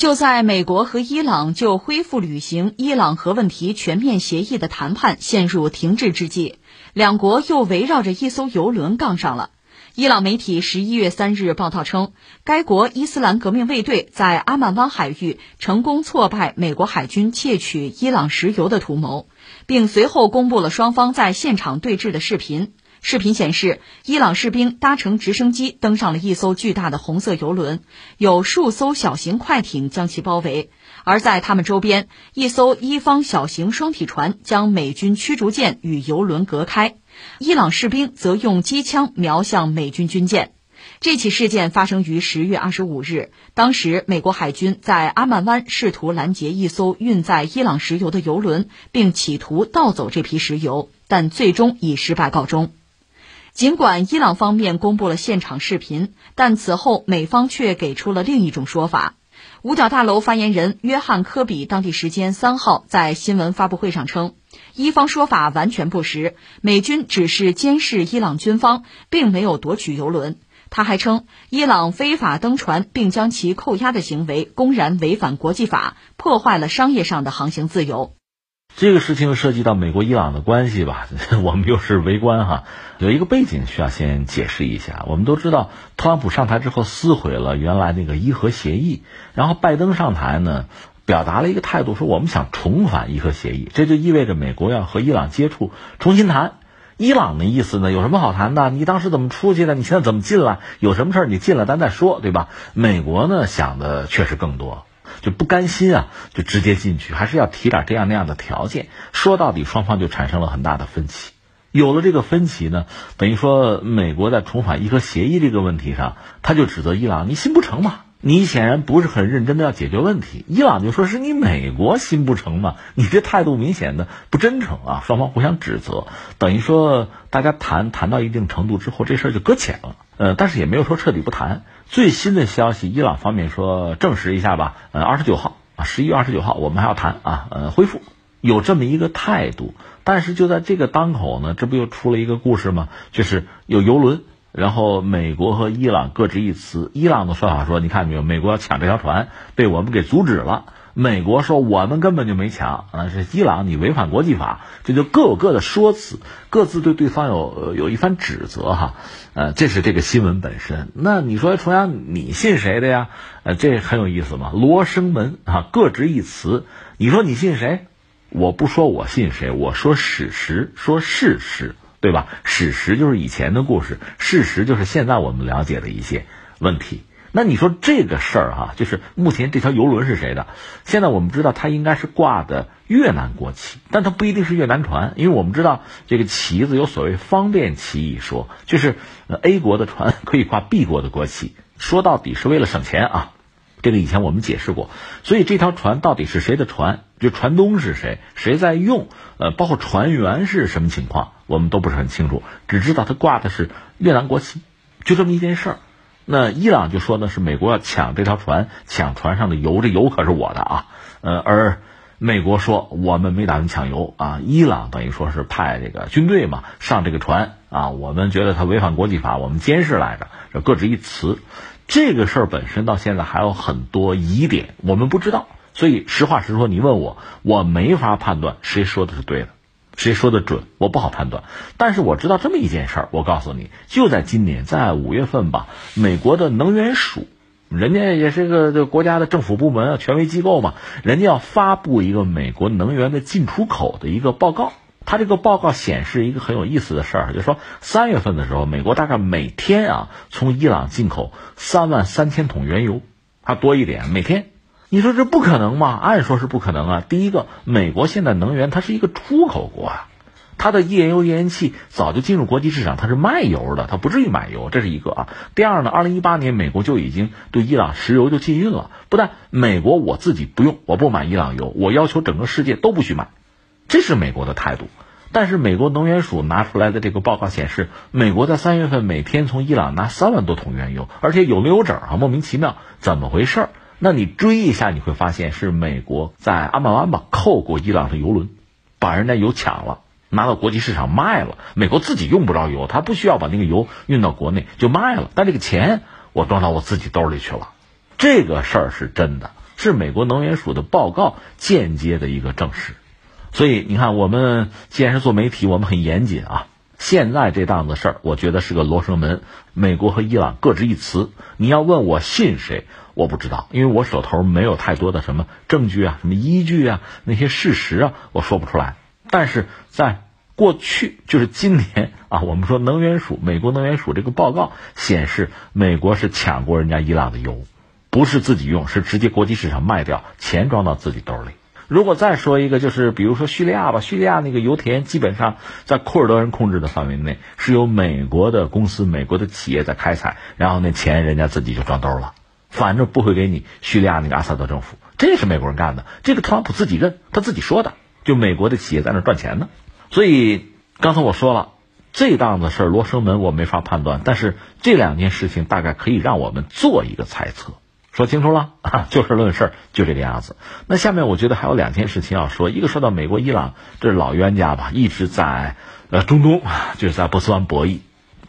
就在美国和伊朗就恢复履行伊朗核问题全面协议的谈判陷入停滞之际，两国又围绕着一艘油轮杠上了。伊朗媒体十一月三日报道称，该国伊斯兰革命卫队在阿曼湾海域成功挫败美国海军窃取伊朗石油的图谋，并随后公布了双方在现场对峙的视频。视频显示，伊朗士兵搭乘直升机登上了一艘巨大的红色油轮，有数艘小型快艇将其包围。而在他们周边，一艘伊方小型双体船将美军驱逐舰与油轮隔开。伊朗士兵则用机枪瞄向美军军舰。这起事件发生于十月二十五日，当时美国海军在阿曼湾试图拦截一艘运载伊朗石油的油轮，并企图盗走这批石油，但最终以失败告终。尽管伊朗方面公布了现场视频，但此后美方却给出了另一种说法。五角大楼发言人约翰·科比当地时间三号在新闻发布会上称，伊方说法完全不实，美军只是监视伊朗军方，并没有夺取油轮。他还称，伊朗非法登船并将其扣押的行为公然违反国际法，破坏了商业上的航行自由。这个事情涉及到美国伊朗的关系吧，我们又是围观哈。有一个背景需要先解释一下。我们都知道，特朗普上台之后撕毁了原来那个伊核协议，然后拜登上台呢，表达了一个态度，说我们想重返伊核协议，这就意味着美国要和伊朗接触，重新谈。伊朗的意思呢，有什么好谈的？你当时怎么出去的？你现在怎么进来？有什么事儿你进来咱再说，对吧？美国呢想的确实更多。就不甘心啊，就直接进去，还是要提点这样那样的条件。说到底，双方就产生了很大的分歧。有了这个分歧呢，等于说美国在重返伊核协议这个问题上，他就指责伊朗：“你心不成嘛？你显然不是很认真的要解决问题。”伊朗就说是你美国心不成嘛？你这态度明显的不真诚啊！双方互相指责，等于说大家谈谈到一定程度之后，这事儿就搁浅了。呃，但是也没有说彻底不谈。最新的消息，伊朗方面说证实一下吧。呃，二十九号啊，十一月二十九号，我们还要谈啊，呃，恢复有这么一个态度。但是就在这个当口呢，这不又出了一个故事吗？就是有游轮，然后美国和伊朗各执一词。伊朗的说法说，你看没有，美国要抢这条船，被我们给阻止了。美国说我们根本就没抢，啊，是伊朗你违反国际法，这就各有各的说辞，各自对对方有有一番指责哈，呃，这是这个新闻本身。那你说重阳，你信谁的呀？呃，这很有意思嘛，罗生门啊，各执一词。你说你信谁？我不说我信谁，我说史实，说事实，对吧？史实就是以前的故事，事实就是现在我们了解的一些问题。那你说这个事儿哈，就是目前这条游轮是谁的？现在我们知道它应该是挂的越南国旗，但它不一定是越南船，因为我们知道这个旗子有所谓方便旗一说，就是 A 国的船可以挂 B 国的国旗，说到底是为了省钱啊。这个以前我们解释过，所以这条船到底是谁的船？就船东是谁？谁在用？呃，包括船员是什么情况，我们都不是很清楚，只知道它挂的是越南国旗，就这么一件事儿。那伊朗就说呢，是美国要抢这条船，抢船上的油，这油可是我的啊。呃，而美国说我们没打算抢油啊。伊朗等于说是派这个军队嘛上这个船啊，我们觉得他违反国际法，我们监视来着，这各执一词。这个事儿本身到现在还有很多疑点，我们不知道。所以实话实说，你问我，我没法判断谁说的是对的。谁说的准？我不好判断，但是我知道这么一件事儿。我告诉你，就在今年，在五月份吧，美国的能源署，人家也是个这国家的政府部门啊，权威机构嘛，人家要发布一个美国能源的进出口的一个报告。他这个报告显示一个很有意思的事儿，就说三月份的时候，美国大概每天啊从伊朗进口三万三千桶原油，还多一点，每天。你说这不可能吗？按说是不可能啊。第一个，美国现在能源它是一个出口国啊，它的页岩油页岩气早就进入国际市场，它是卖油的，它不至于买油，这是一个啊。第二呢，二零一八年美国就已经对伊朗石油就禁运了，不但美国我自己不用，我不买伊朗油，我要求整个世界都不许买，这是美国的态度。但是美国能源署拿出来的这个报告显示，美国在三月份每天从伊朗拿三万多桶原油，而且有没有整啊，莫名其妙，怎么回事？那你追一下，你会发现是美国在阿曼湾吧扣过伊朗的油轮，把人家油抢了，拿到国际市场卖了。美国自己用不着油，他不需要把那个油运到国内就卖了，但这个钱我装到我自己兜里去了。这个事儿是真的，是美国能源署的报告间接的一个证实。所以你看，我们既然是做媒体，我们很严谨啊。现在这档子事儿，我觉得是个罗生门。美国和伊朗各执一词。你要问我信谁，我不知道，因为我手头没有太多的什么证据啊、什么依据啊、那些事实啊，我说不出来。但是在过去，就是今年啊，我们说能源署，美国能源署这个报告显示，美国是抢过人家伊朗的油，不是自己用，是直接国际市场卖掉，钱装到自己兜里。如果再说一个，就是比如说叙利亚吧，叙利亚那个油田基本上在库尔德人控制的范围内，是由美国的公司、美国的企业在开采，然后那钱人家自己就装兜了，反正不会给你叙利亚那个阿萨德政府，这是美国人干的，这个特朗普自己认，他自己说的，就美国的企业在那赚钱呢。所以刚才我说了，这档子事儿罗生门我没法判断，但是这两件事情大概可以让我们做一个猜测。说清楚了啊，就事论事儿，就这个样子。那下面我觉得还有两件事情要说，一个说到美国、伊朗，这是老冤家吧，一直在呃中东，就是在波斯湾博弈，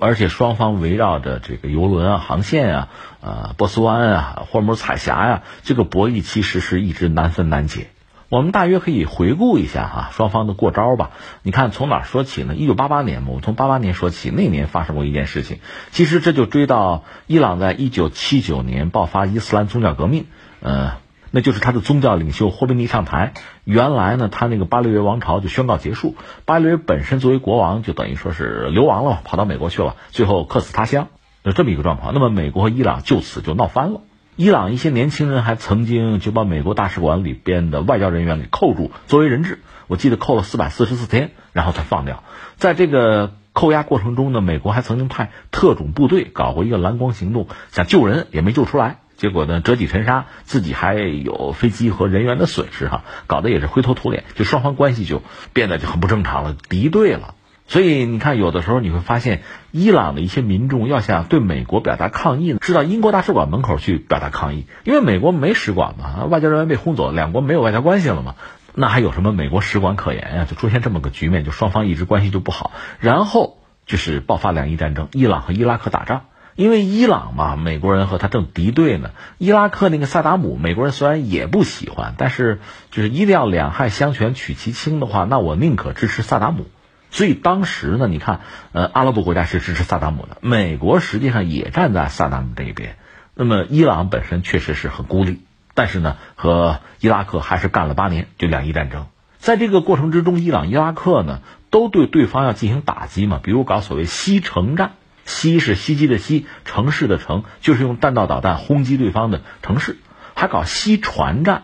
而且双方围绕着这个油轮啊、航线啊、呃波斯湾啊、霍尔木兹海峡呀，这个博弈其实是一直难分难解。我们大约可以回顾一下哈，双方的过招吧。你看从哪说起呢？一九八八年嘛，我从八八年说起，那年发生过一件事情。其实这就追到伊朗在一九七九年爆发伊斯兰宗教革命，呃，那就是他的宗教领袖霍梅尼上台。原来呢，他那个巴列维王朝就宣告结束，巴列维本身作为国王就等于说是流亡了，跑到美国去了，最后客死他乡，就这么一个状况。那么美国和伊朗就此就闹翻了。伊朗一些年轻人还曾经就把美国大使馆里边的外交人员给扣住作为人质，我记得扣了四百四十四天，然后才放掉。在这个扣押过程中呢，美国还曾经派特种部队搞过一个蓝光行动，想救人也没救出来，结果呢折戟沉沙，自己还有飞机和人员的损失哈，搞得也是灰头土脸，就双方关系就变得就很不正常了，敌对了。所以你看，有的时候你会发现，伊朗的一些民众要想对美国表达抗议呢，是到英国大使馆门口去表达抗议，因为美国没使馆嘛，外交人员被轰走，两国没有外交关系了嘛，那还有什么美国使馆可言呀？就出现这么个局面，就双方一直关系就不好，然后就是爆发两伊战争，伊朗和伊拉克打仗，因为伊朗嘛，美国人和他正敌对呢，伊拉克那个萨达姆，美国人虽然也不喜欢，但是就是一定要两害相权取其轻的话，那我宁可支持萨达姆。所以当时呢，你看，呃，阿拉伯国家是支持萨达姆的，美国实际上也站在萨达姆这一边。那么伊朗本身确实是很孤立，但是呢，和伊拉克还是干了八年，就两伊战争。在这个过程之中，伊朗、伊拉克呢都对对方要进行打击嘛，比如搞所谓西城战，西是袭击的西，城市的城，就是用弹道导弹轰击对方的城市，还搞西船战。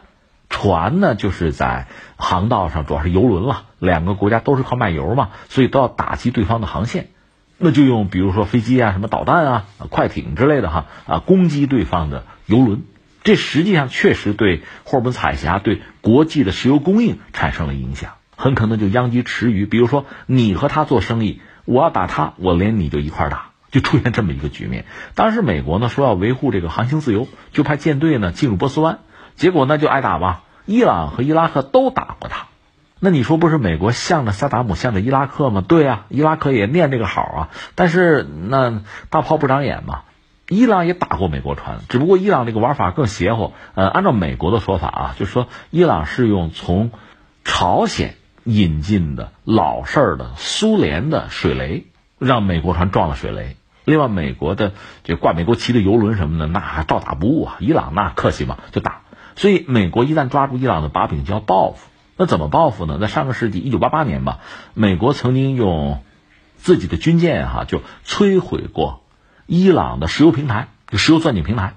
船呢，就是在航道上，主要是油轮了。两个国家都是靠卖油嘛，所以都要打击对方的航线。那就用比如说飞机啊、什么导弹啊、快艇之类的哈啊，攻击对方的油轮。这实际上确实对霍尔木兹海峡、对国际的石油供应产生了影响，很可能就殃及池鱼。比如说你和他做生意，我要打他，我连你就一块打，就出现这么一个局面。当时美国呢说要维护这个航行自由，就派舰队呢进入波斯湾。结果呢就挨打吧，伊朗和伊拉克都打过他，那你说不是美国向着萨达姆向着伊拉克吗？对呀，伊拉克也念这个好啊，但是那大炮不长眼嘛，伊朗也打过美国船，只不过伊朗这个玩法更邪乎。呃，按照美国的说法啊，就是说伊朗是用从朝鲜引进的老式儿的苏联的水雷，让美国船撞了水雷。另外，美国的这挂美国旗的游轮什么的，那照打不误啊。伊朗那客气嘛，就打。所以，美国一旦抓住伊朗的把柄，就要报复。那怎么报复呢？在上个世纪一九八八年吧，美国曾经用自己的军舰哈，就摧毁过伊朗的石油平台，就石油钻井平台。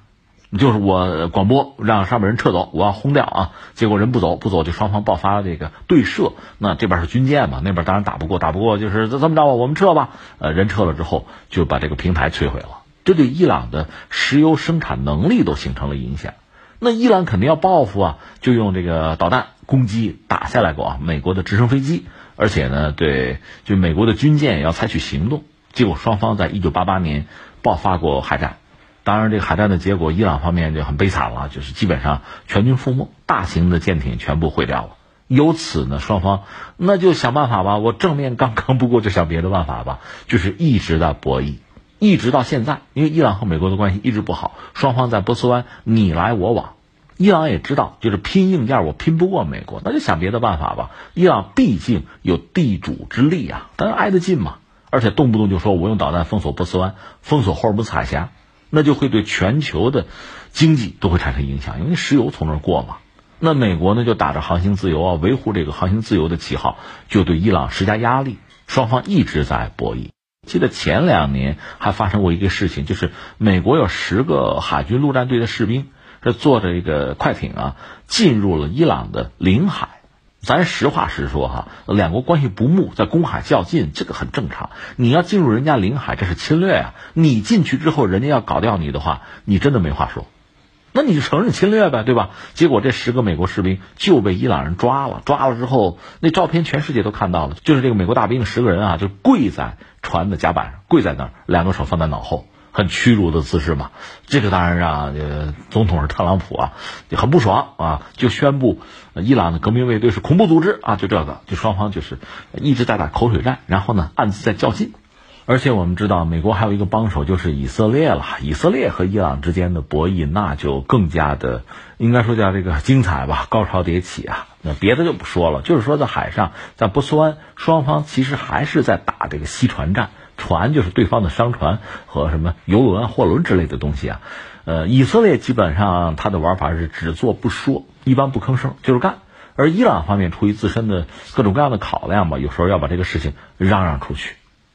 就是我广播让上面人撤走，我要轰掉啊！结果人不走，不走就双方爆发了这个对射。那这边是军舰嘛，那边当然打不过，打不过就是这么着吧，我们撤吧。呃，人撤了之后，就把这个平台摧毁了。这对伊朗的石油生产能力都形成了影响。那伊朗肯定要报复啊，就用这个导弹攻击打下来过啊，美国的直升飞机，而且呢，对，就美国的军舰也要采取行动。结果双方在一九八八年爆发过海战，当然这个海战的结果，伊朗方面就很悲惨了，就是基本上全军覆没，大型的舰艇全部毁掉了。由此呢，双方那就想办法吧，我正面刚刚不过，就想别的办法吧，就是一直在博弈。一直到现在，因为伊朗和美国的关系一直不好，双方在波斯湾你来我往，伊朗也知道，就是拼硬件我拼不过美国，那就想别的办法吧。伊朗毕竟有地主之利啊，当然挨得近嘛，而且动不动就说我用导弹封锁波斯湾、封锁霍尔木兹海峡，那就会对全球的经济都会产生影响，因为石油从那儿过嘛。那美国呢，就打着航行自由啊，维护这个航行自由的旗号，就对伊朗施加压力，双方一直在博弈。记得前两年还发生过一个事情，就是美国有十个海军陆战队的士兵。这坐着一个快艇啊，进入了伊朗的领海。咱实话实说哈，两国关系不睦，在公海较劲，这个很正常。你要进入人家领海，这是侵略啊！你进去之后，人家要搞掉你的话，你真的没话说。那你就承认侵略呗，对吧？结果这十个美国士兵就被伊朗人抓了，抓了之后，那照片全世界都看到了，就是这个美国大兵十个人啊，就跪在船的甲板上，跪在那儿，两个手放在脑后。很屈辱的姿势嘛，这个当然让呃总统是特朗普啊，就很不爽啊，就宣布伊朗的革命卫队是恐怖组织啊，就这个，就双方就是一直在打口水战，然后呢暗自在较劲，而且我们知道美国还有一个帮手就是以色列了，以色列和伊朗之间的博弈那就更加的应该说叫这个精彩吧，高潮迭起啊，那别的就不说了，就是说在海上，在波斯湾，双方其实还是在打这个西船战。船就是对方的商船和什么游轮、货轮之类的东西啊，呃，以色列基本上他的玩法是只做不说，一般不吭声，就是干。而伊朗方面出于自身的各种各样的考量吧，有时候要把这个事情嚷嚷出去，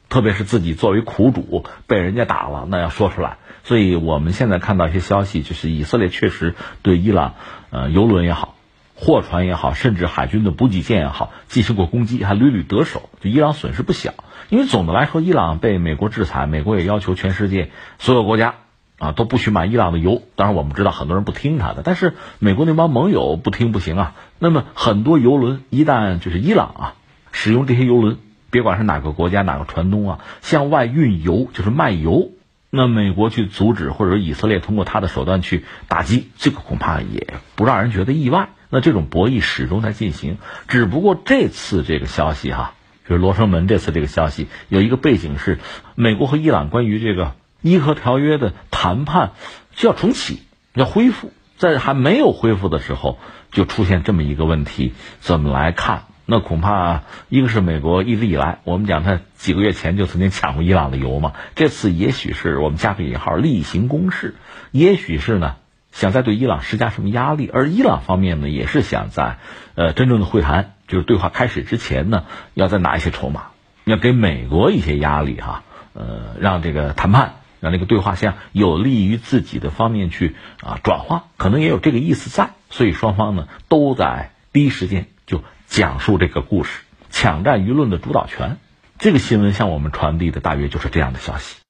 特别是自己作为苦主被人家打了，那要说出来。所以我们现在看到一些消息，就是以色列确实对伊朗，呃，游轮也好。货船也好，甚至海军的补给舰也好，进行过攻击，还屡屡得手，就伊朗损失不小。因为总的来说，伊朗被美国制裁，美国也要求全世界所有国家啊都不许买伊朗的油。当然，我们知道很多人不听他的，但是美国那帮盟友不听不行啊。那么很多油轮一旦就是伊朗啊使用这些油轮，别管是哪个国家哪个船东啊向外运油，就是卖油，那美国去阻止，或者说以色列通过他的手段去打击，这个恐怕也不让人觉得意外。那这种博弈始终在进行，只不过这次这个消息哈，就是罗生门这次这个消息有一个背景是，美国和伊朗关于这个伊核条约的谈判就要重启，要恢复，在还没有恢复的时候就出现这么一个问题，怎么来看？那恐怕一个是美国一直以来，我们讲他几个月前就曾经抢过伊朗的油嘛，这次也许是我们加个引号例行公事，也许是呢。想再对伊朗施加什么压力，而伊朗方面呢，也是想在，呃，真正的会谈就是对话开始之前呢，要再拿一些筹码，要给美国一些压力哈，呃，让这个谈判，让这个对话向有利于自己的方面去啊转化，可能也有这个意思在，所以双方呢都在第一时间就讲述这个故事，抢占舆论的主导权。这个新闻向我们传递的大约就是这样的消息。